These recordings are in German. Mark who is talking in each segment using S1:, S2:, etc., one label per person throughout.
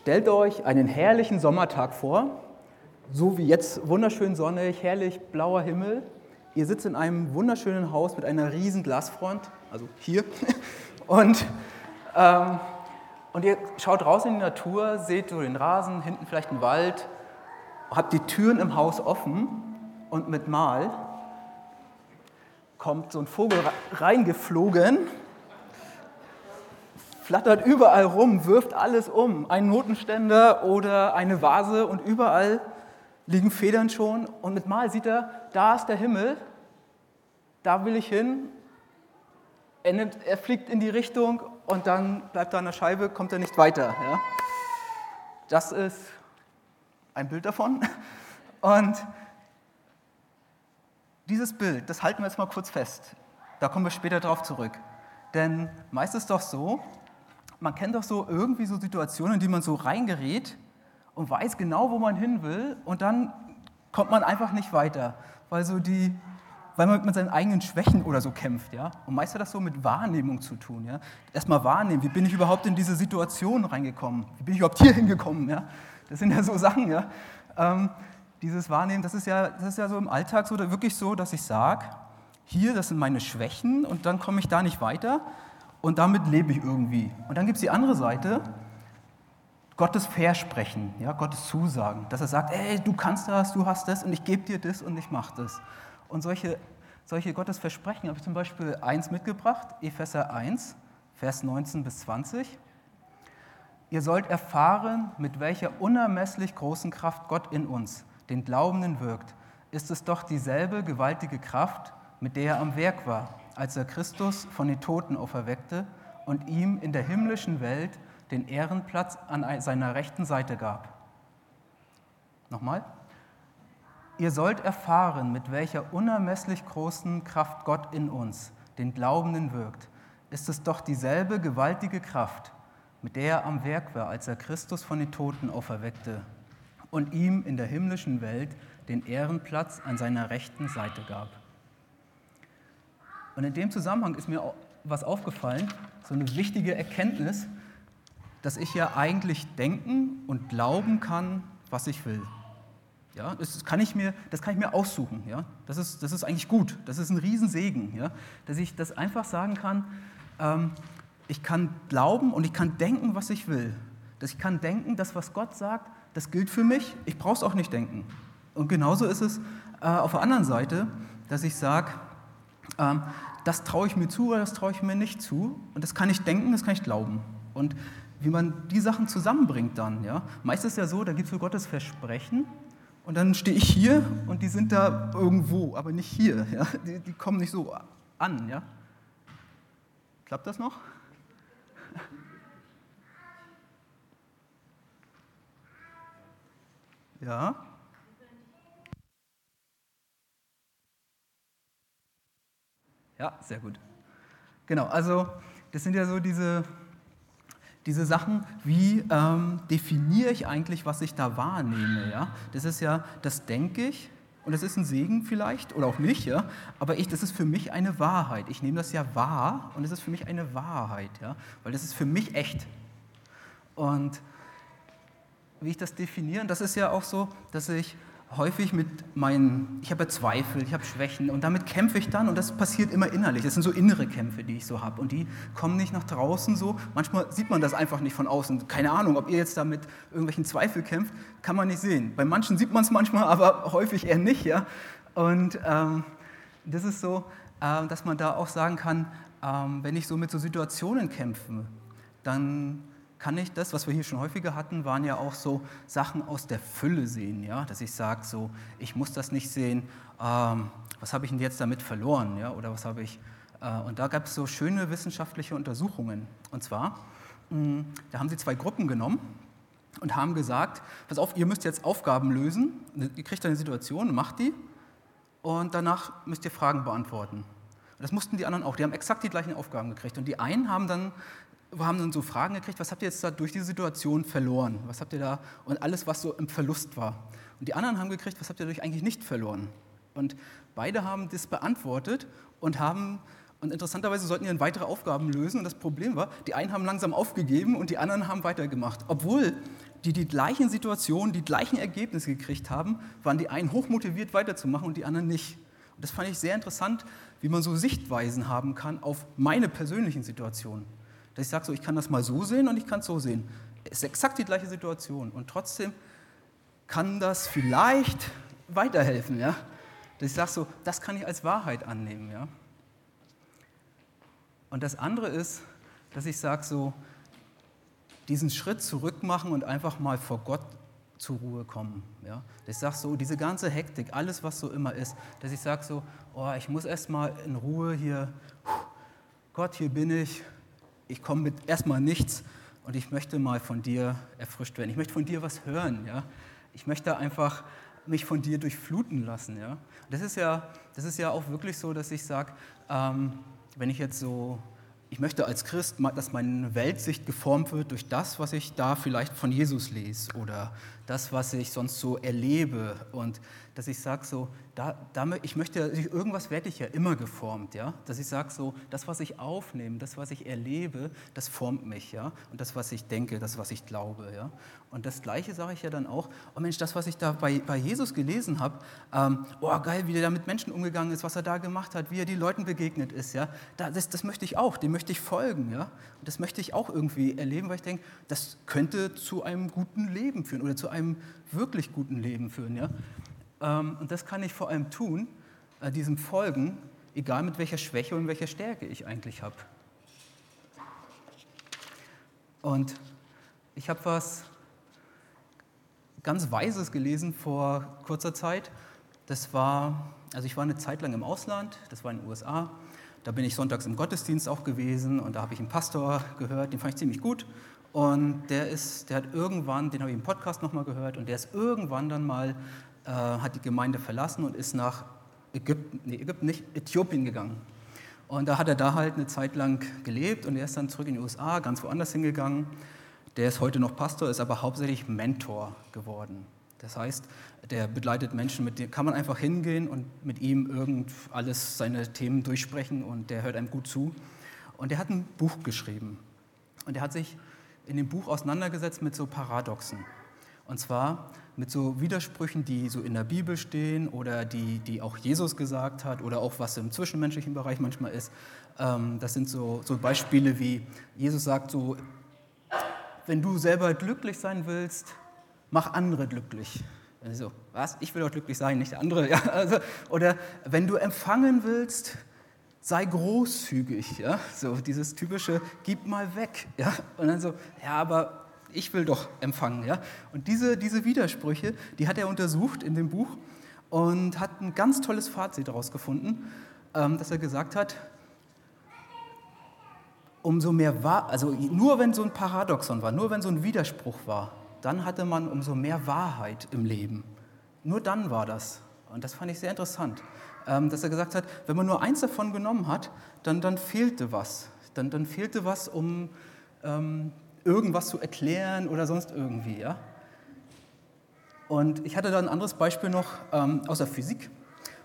S1: Stellt euch einen herrlichen Sommertag vor, so wie jetzt wunderschön sonnig, herrlich blauer Himmel. Ihr sitzt in einem wunderschönen Haus mit einer riesen Glasfront, also hier, und, ähm, und ihr schaut raus in die Natur, seht so den Rasen, hinten vielleicht einen Wald, habt die Türen im Haus offen und mit Mal kommt so ein Vogel reingeflogen flattert überall rum, wirft alles um, ein Notenständer oder eine Vase und überall liegen Federn schon und mit Mal sieht er, da ist der Himmel, da will ich hin. Er, nimmt, er fliegt in die Richtung und dann bleibt er an der Scheibe, kommt er nicht weiter. Ja? Das ist ein Bild davon. Und dieses Bild, das halten wir jetzt mal kurz fest. Da kommen wir später drauf zurück. Denn meist ist es doch so, man kennt doch so irgendwie so Situationen, in die man so reingerät und weiß genau, wo man hin will und dann kommt man einfach nicht weiter, weil, so die, weil man mit seinen eigenen Schwächen oder so kämpft. Ja? Und meist hat das so mit Wahrnehmung zu tun. Ja? Erstmal wahrnehmen, wie bin ich überhaupt in diese Situation reingekommen? Wie bin ich überhaupt hier hingekommen? Ja? Das sind ja so Sachen. Ja? Ähm, dieses Wahrnehmen, das ist, ja, das ist ja so im Alltag so, wirklich so, dass ich sage, hier, das sind meine Schwächen und dann komme ich da nicht weiter und damit lebe ich irgendwie. Und dann gibt es die andere Seite, Gottes Versprechen, ja, Gottes Zusagen, dass er sagt, ey, du kannst das, du hast das und ich gebe dir das und ich mache das. Und solche, solche Gottes Versprechen habe ich zum Beispiel eins mitgebracht, Epheser 1, Vers 19 bis 20. Ihr sollt erfahren, mit welcher unermesslich großen Kraft Gott in uns, den Glaubenden, wirkt. Ist es doch dieselbe gewaltige Kraft, mit der er am Werk war als er Christus von den Toten auferweckte und ihm in der himmlischen Welt den Ehrenplatz an seiner rechten Seite gab. Nochmal. Ihr sollt erfahren, mit welcher unermesslich großen Kraft Gott in uns, den Glaubenden, wirkt. Ist es doch dieselbe gewaltige Kraft, mit der er am Werk war, als er Christus von den Toten auferweckte und ihm in der himmlischen Welt den Ehrenplatz an seiner rechten Seite gab. Und in dem Zusammenhang ist mir was aufgefallen, so eine wichtige Erkenntnis, dass ich ja eigentlich denken und glauben kann, was ich will. Ja, das, kann ich mir, das kann ich mir aussuchen. Ja? Das, ist, das ist eigentlich gut. Das ist ein Riesensegen, ja? dass ich das einfach sagen kann, ähm, ich kann glauben und ich kann denken, was ich will. Dass ich kann denken, das, was Gott sagt, das gilt für mich. Ich brauche es auch nicht denken. Und genauso ist es äh, auf der anderen Seite, dass ich sage, ähm, das traue ich mir zu oder das traue ich mir nicht zu. Und das kann ich denken, das kann ich glauben. Und wie man die Sachen zusammenbringt dann. Ja? Meist ist es ja so, da gibt es so Gottes Versprechen und dann stehe ich hier und die sind da irgendwo, aber nicht hier. Ja? Die, die kommen nicht so an. Ja? Klappt das noch? Ja? Ja, sehr gut. Genau, also das sind ja so diese, diese Sachen, wie ähm, definiere ich eigentlich, was ich da wahrnehme. Ja? Das ist ja, das denke ich und das ist ein Segen vielleicht oder auch nicht, ja? aber ich, das ist für mich eine Wahrheit. Ich nehme das ja wahr und es ist für mich eine Wahrheit, ja? weil das ist für mich echt. Und wie ich das definiere, das ist ja auch so, dass ich häufig mit meinen, ich habe Zweifel, ich habe Schwächen und damit kämpfe ich dann und das passiert immer innerlich. Das sind so innere Kämpfe, die ich so habe und die kommen nicht nach draußen so. Manchmal sieht man das einfach nicht von außen. Keine Ahnung, ob ihr jetzt da mit irgendwelchen Zweifeln kämpft, kann man nicht sehen. Bei manchen sieht man es manchmal, aber häufig eher nicht. Ja? Und ähm, das ist so, äh, dass man da auch sagen kann, ähm, wenn ich so mit so Situationen kämpfe, dann kann ich das, was wir hier schon häufiger hatten, waren ja auch so Sachen aus der Fülle sehen, ja? dass ich sage, so, ich muss das nicht sehen, ähm, was habe ich denn jetzt damit verloren, ja? oder was habe ich, äh, und da gab es so schöne wissenschaftliche Untersuchungen. Und zwar, mh, hm, da haben sie zwei Gruppen genommen und haben gesagt, pass auf, ihr müsst jetzt Aufgaben lösen, ihr kriegt eine Situation, macht die und danach müsst ihr Fragen beantworten. Das mussten die anderen auch, die haben exakt die gleichen Aufgaben gekriegt. Und die einen haben dann haben dann so Fragen gekriegt, was habt ihr jetzt da durch die Situation verloren? Was habt ihr da? Und alles, was so im Verlust war. Und die anderen haben gekriegt, was habt ihr dadurch eigentlich nicht verloren? Und beide haben das beantwortet und haben, und interessanterweise sollten die dann weitere Aufgaben lösen. Und das Problem war, die einen haben langsam aufgegeben und die anderen haben weitergemacht. Obwohl die die gleichen Situationen, die gleichen Ergebnisse gekriegt haben, waren die einen hochmotiviert weiterzumachen und die anderen nicht. Und das fand ich sehr interessant, wie man so Sichtweisen haben kann auf meine persönlichen Situationen. Dass ich sage, so, ich kann das mal so sehen und ich kann es so sehen. Es ist exakt die gleiche Situation und trotzdem kann das vielleicht weiterhelfen. Ja? Dass ich sage, so, das kann ich als Wahrheit annehmen. Ja? Und das andere ist, dass ich sage, so, diesen Schritt zurück machen und einfach mal vor Gott zur Ruhe kommen. Ja? Dass ich sage so, diese ganze Hektik, alles, was so immer ist, dass ich sage so, oh, ich muss erst mal in Ruhe hier, Gott, hier bin ich, ich komme mit erstmal nichts und ich möchte mal von dir erfrischt werden. Ich möchte von dir was hören. Ja? Ich möchte einfach mich von dir durchfluten lassen. Ja? Das, ist ja, das ist ja auch wirklich so, dass ich sage, ähm, wenn ich jetzt so ich möchte als Christ, dass meine Weltsicht geformt wird durch das, was ich da vielleicht von Jesus lese oder das, was ich sonst so erlebe. Und dass ich sage, so, da, da, ich möchte, irgendwas werde ich ja immer geformt, ja. Dass ich sage, so, das, was ich aufnehme, das, was ich erlebe, das formt mich, ja. Und das, was ich denke, das, was ich glaube, ja. Und das Gleiche sage ich ja dann auch, oh Mensch, das, was ich da bei, bei Jesus gelesen habe, ähm, oh geil, wie der da mit Menschen umgegangen ist, was er da gemacht hat, wie er die Leuten begegnet ist, ja. Das, das möchte ich auch, dem möchte ich folgen, ja. Und das möchte ich auch irgendwie erleben, weil ich denke, das könnte zu einem guten Leben führen oder zu einem wirklich guten Leben führen, ja. Ähm, und das kann ich vor allem tun, äh, diesem folgen, egal mit welcher Schwäche und welcher Stärke ich eigentlich habe. Und ich habe was ganz Weises gelesen vor kurzer Zeit. Das war, also ich war eine Zeit lang im Ausland, das war in den USA. Da bin ich sonntags im Gottesdienst auch gewesen und da habe ich einen Pastor gehört, den fand ich ziemlich gut. Und der ist, der hat irgendwann, den habe ich im Podcast nochmal gehört, und der ist irgendwann dann mal äh, hat die Gemeinde verlassen und ist nach Ägypten, nee, Ägypten nicht, Äthiopien gegangen. Und da hat er da halt eine Zeit lang gelebt und er ist dann zurück in die USA, ganz woanders hingegangen. Der ist heute noch Pastor, ist aber hauptsächlich Mentor geworden. Das heißt, der begleitet Menschen, mit denen kann man einfach hingehen und mit ihm irgend alles seine Themen durchsprechen und der hört einem gut zu. Und er hat ein Buch geschrieben. Und er hat sich in dem Buch auseinandergesetzt mit so Paradoxen. Und zwar mit so Widersprüchen, die so in der Bibel stehen oder die, die auch Jesus gesagt hat oder auch was im zwischenmenschlichen Bereich manchmal ist. Ähm, das sind so, so Beispiele wie Jesus sagt so, wenn du selber glücklich sein willst, mach andere glücklich. So, was? Ich will doch glücklich sein, nicht der andere. Ja, also, oder wenn du empfangen willst, sei großzügig. Ja? So dieses typische, gib mal weg. Ja? Und dann so, ja, aber ich will doch empfangen. Ja? Und diese, diese Widersprüche, die hat er untersucht in dem Buch und hat ein ganz tolles Fazit daraus gefunden, ähm, dass er gesagt hat, umso mehr war, also nur wenn so ein Paradoxon war, nur wenn so ein Widerspruch war, dann hatte man umso mehr Wahrheit im Leben. Nur dann war das. Und das fand ich sehr interessant, dass er gesagt hat, wenn man nur eins davon genommen hat, dann, dann fehlte was. Dann, dann fehlte was, um ähm, irgendwas zu erklären oder sonst irgendwie. Ja? Und ich hatte da ein anderes Beispiel noch ähm, aus der Physik.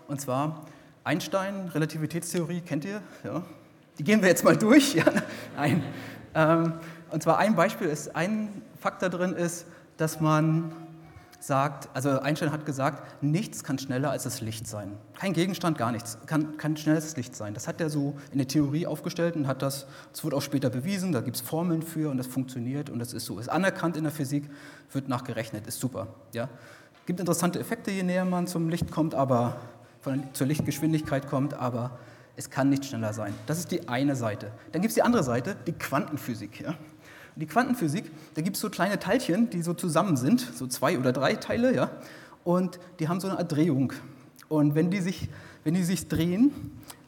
S1: Und zwar Einstein, Relativitätstheorie, kennt ihr? Ja? Die gehen wir jetzt mal durch. Ja? Nein. Ähm, und zwar ein Beispiel ist, ein Faktor drin ist, dass man sagt, also Einstein hat gesagt, nichts kann schneller als das Licht sein. Kein Gegenstand, gar nichts, kann, kann das Licht sein. Das hat er so in der Theorie aufgestellt und hat das, das wird auch später bewiesen, da gibt es Formeln für und das funktioniert und das ist so, ist anerkannt in der Physik, wird nachgerechnet, ist super. Ja? Gibt interessante Effekte, je näher man zum Licht kommt, aber von, zur Lichtgeschwindigkeit kommt, aber es kann nicht schneller sein. Das ist die eine Seite. Dann gibt es die andere Seite, die Quantenphysik. Ja? Die Quantenphysik, da gibt es so kleine Teilchen, die so zusammen sind, so zwei oder drei Teile, ja, und die haben so eine Art Drehung. Und wenn die sich, wenn die sich drehen,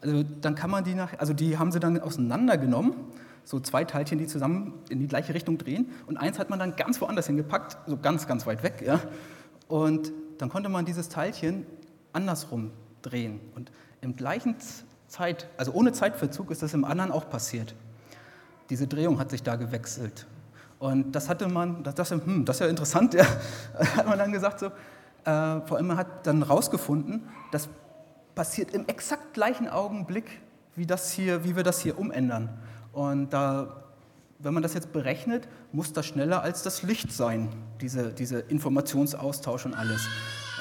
S1: also dann kann man die nach, also die haben sie dann auseinandergenommen, so zwei Teilchen, die zusammen in die gleiche Richtung drehen, und eins hat man dann ganz woanders hingepackt, so ganz, ganz weit weg, ja, und dann konnte man dieses Teilchen andersrum drehen. Und im gleichen Zeit, also ohne Zeitverzug ist das im anderen auch passiert. Diese Drehung hat sich da gewechselt. Und das hatte man, das, das, hm, das ist ja interessant, ja, hat man dann gesagt, so, äh, vor allem man hat dann rausgefunden, das passiert im exakt gleichen Augenblick, wie, das hier, wie wir das hier umändern. Und da wenn man das jetzt berechnet, muss das schneller als das Licht sein, diese, diese Informationsaustausch und alles.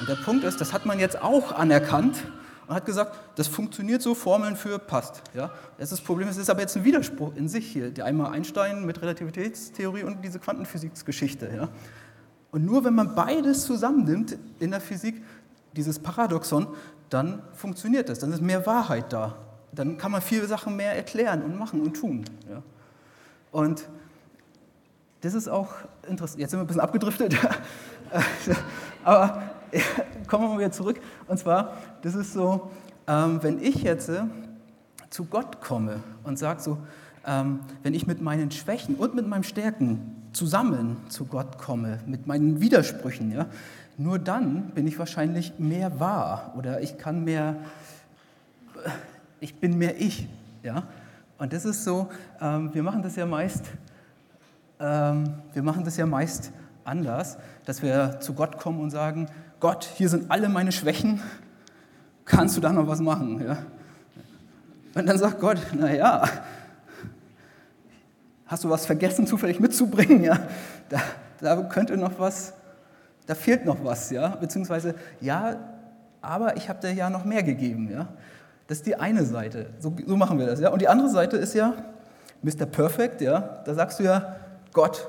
S1: Und der Punkt ist, das hat man jetzt auch anerkannt und hat gesagt, das funktioniert so, Formeln für passt. Ja? Das, ist das Problem es ist aber jetzt ein Widerspruch in sich hier. Der einmal Einstein mit Relativitätstheorie und diese Quantenphysiksgeschichte. Ja? Und nur wenn man beides zusammennimmt in der Physik, dieses Paradoxon, dann funktioniert das, dann ist mehr Wahrheit da. Dann kann man viele Sachen mehr erklären und machen und tun. Ja? Und das ist auch interessant. Jetzt sind wir ein bisschen abgedriftet, aber kommen wir mal wieder zurück. Und zwar, das ist so, ähm, wenn ich jetzt äh, zu Gott komme und sage so, ähm, wenn ich mit meinen Schwächen und mit meinen Stärken zusammen zu Gott komme, mit meinen Widersprüchen, ja, nur dann bin ich wahrscheinlich mehr wahr oder ich kann mehr, ich bin mehr ich. Ja? Und das ist so, ähm, wir machen das ja meist, ähm, wir machen das ja meist anders, dass wir zu Gott kommen und sagen, Gott, hier sind alle meine Schwächen, kannst du da noch was machen? Ja? Und dann sagt Gott, naja, hast du was vergessen, zufällig mitzubringen? Ja? Da, da könnte noch was, da fehlt noch was, ja? beziehungsweise, ja, aber ich habe dir ja noch mehr gegeben. Ja? Das ist die eine Seite, so, so machen wir das. Ja? Und die andere Seite ist ja, Mr. Perfect, ja? da sagst du ja, Gott,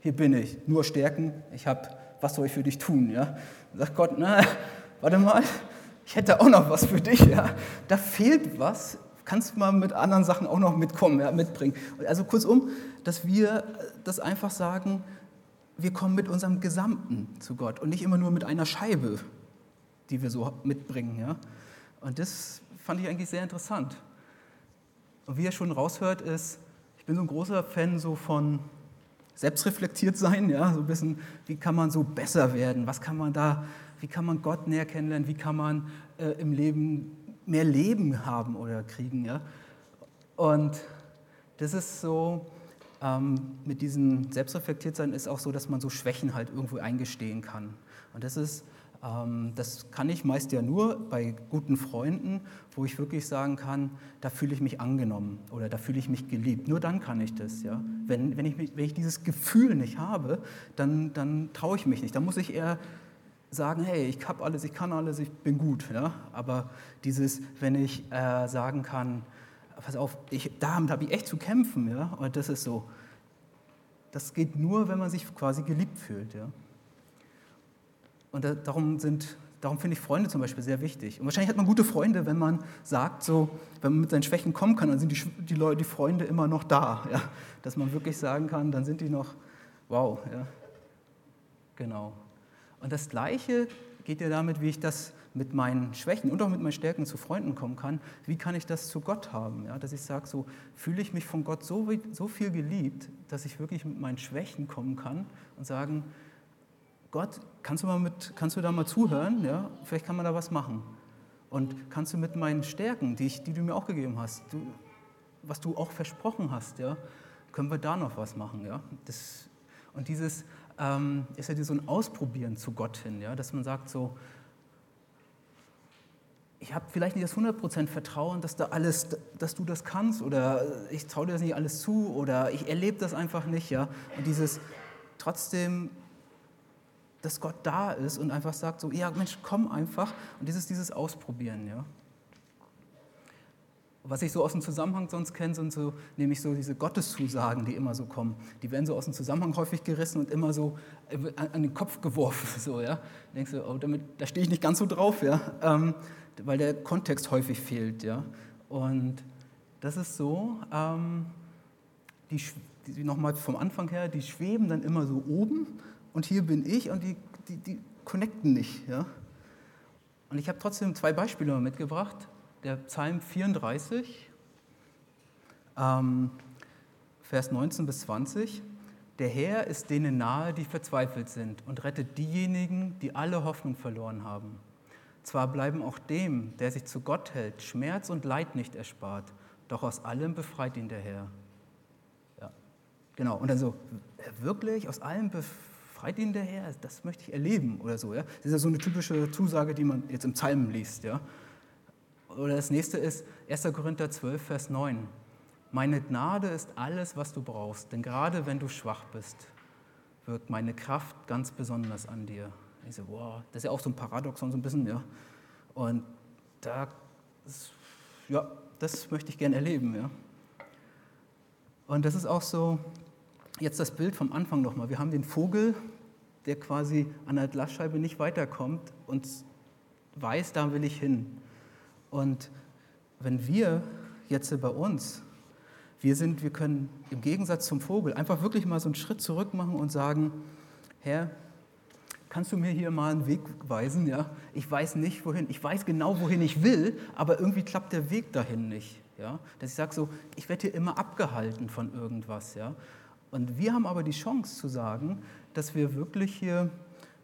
S1: hier bin ich, nur Stärken, ich habe, was soll ich für dich tun? Ja? Sagt Gott, na, warte mal, ich hätte auch noch was für dich. Ja? Da fehlt was, kannst du mal mit anderen Sachen auch noch mitkommen, ja, mitbringen. Also kurzum, dass wir das einfach sagen, wir kommen mit unserem Gesamten zu Gott und nicht immer nur mit einer Scheibe, die wir so mitbringen. Ja? Und das fand ich eigentlich sehr interessant. Und wie ihr schon raushört, ist, ich bin so ein großer Fan so von selbstreflektiert sein, ja, so ein bisschen, wie kann man so besser werden, was kann man da, wie kann man Gott näher kennenlernen, wie kann man äh, im Leben mehr Leben haben oder kriegen. Ja? Und das ist so, ähm, mit diesem Selbstreflektiertsein ist auch so, dass man so Schwächen halt irgendwo eingestehen kann. Und das ist, das kann ich meist ja nur bei guten Freunden, wo ich wirklich sagen kann, da fühle ich mich angenommen oder da fühle ich mich geliebt. Nur dann kann ich das. Ja? Wenn, wenn, ich, wenn ich dieses Gefühl nicht habe, dann, dann traue ich mich nicht. Dann muss ich eher sagen, hey, ich habe alles, ich kann alles, ich bin gut. Ja? Aber dieses, wenn ich äh, sagen kann, pass auf, ich, damit habe ich echt zu kämpfen, ja? und das ist so, das geht nur, wenn man sich quasi geliebt fühlt. Ja? Und da, darum sind Darum finde ich Freunde zum Beispiel sehr wichtig. Und wahrscheinlich hat man gute Freunde, wenn man sagt, so, wenn man mit seinen Schwächen kommen kann, dann sind die, die, Leute, die Freunde immer noch da. Ja? Dass man wirklich sagen kann, dann sind die noch, wow. Ja? Genau. Und das Gleiche geht ja damit, wie ich das mit meinen Schwächen und auch mit meinen Stärken zu Freunden kommen kann. Wie kann ich das zu Gott haben? Ja, dass ich sage, so fühle ich mich von Gott so, so viel geliebt, dass ich wirklich mit meinen Schwächen kommen kann und sagen, Gott, kannst du, mal mit, kannst du da mal zuhören? Ja? Vielleicht kann man da was machen. Und kannst du mit meinen Stärken, die, ich, die du mir auch gegeben hast, du, was du auch versprochen hast, ja, können wir da noch was machen? Ja? Das, und dieses, ähm, ist ja so ein Ausprobieren zu Gott hin, ja? dass man sagt so, ich habe vielleicht nicht das 100% Vertrauen, dass, da alles, dass du das kannst oder ich traue dir das nicht alles zu oder ich erlebe das einfach nicht. Ja? Und dieses trotzdem, dass Gott da ist und einfach sagt so, ja Mensch, komm einfach. Und dieses, dieses Ausprobieren. Ja? Was ich so aus dem Zusammenhang sonst kenne, sind so, nämlich so diese Gotteszusagen, die immer so kommen. Die werden so aus dem Zusammenhang häufig gerissen und immer so an den Kopf geworfen. So, ja? denkst du, oh, damit, da stehe ich nicht ganz so drauf, ja? Ähm, weil der Kontext häufig fehlt. Ja? Und das ist so, ähm, die, die nochmal vom Anfang her, die schweben dann immer so oben und hier bin ich und die, die, die connecten nicht. Ja? Und ich habe trotzdem zwei Beispiele mitgebracht der Psalm 34, ähm, Vers 19 bis 20. Der Herr ist denen nahe, die verzweifelt sind und rettet diejenigen, die alle Hoffnung verloren haben. Zwar bleiben auch dem, der sich zu Gott hält, Schmerz und Leid nicht erspart, doch aus allem befreit ihn der Herr. Ja, genau. Und dann so, wirklich, aus allem befreit ihn der Herr? Das möchte ich erleben oder so. Ja? Das ist ja so eine typische Zusage, die man jetzt im Psalm liest. Ja? Oder das nächste ist 1. Korinther 12, Vers 9. Meine Gnade ist alles, was du brauchst, denn gerade wenn du schwach bist, wirkt meine Kraft ganz besonders an dir. Ich so, wow, das ist ja auch so ein Paradoxon, so ein bisschen, ja. Und da, ja, das möchte ich gerne erleben, ja. Und das ist auch so, jetzt das Bild vom Anfang nochmal. Wir haben den Vogel, der quasi an der Glasscheibe nicht weiterkommt und weiß, da will ich hin. Und wenn wir jetzt bei uns, wir sind, wir können im Gegensatz zum Vogel einfach wirklich mal so einen Schritt zurück machen und sagen, Herr, kannst du mir hier mal einen Weg weisen? Ja? Ich weiß nicht, wohin. Ich weiß genau, wohin ich will, aber irgendwie klappt der Weg dahin nicht. Ja? Dass ich sage so, ich werde hier immer abgehalten von irgendwas. Ja? Und wir haben aber die Chance zu sagen, dass wir wirklich hier,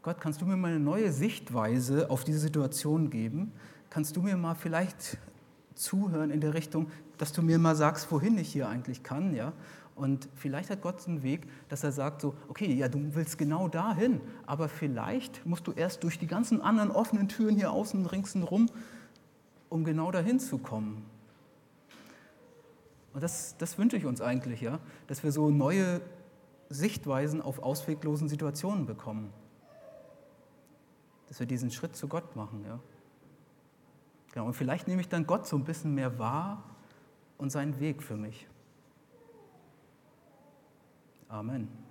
S1: Gott, kannst du mir mal eine neue Sichtweise auf diese Situation geben? Kannst du mir mal vielleicht zuhören in der Richtung, dass du mir mal sagst, wohin ich hier eigentlich kann, ja? Und vielleicht hat Gott einen Weg, dass er sagt so, okay, ja, du willst genau dahin, aber vielleicht musst du erst durch die ganzen anderen offenen Türen hier außen ringsherum, um genau dahin zu kommen. Und das, das wünsche ich uns eigentlich, ja, dass wir so neue Sichtweisen auf ausweglosen Situationen bekommen. Dass wir diesen Schritt zu Gott machen, ja. Genau, und vielleicht nehme ich dann Gott so ein bisschen mehr wahr und seinen Weg für mich. Amen.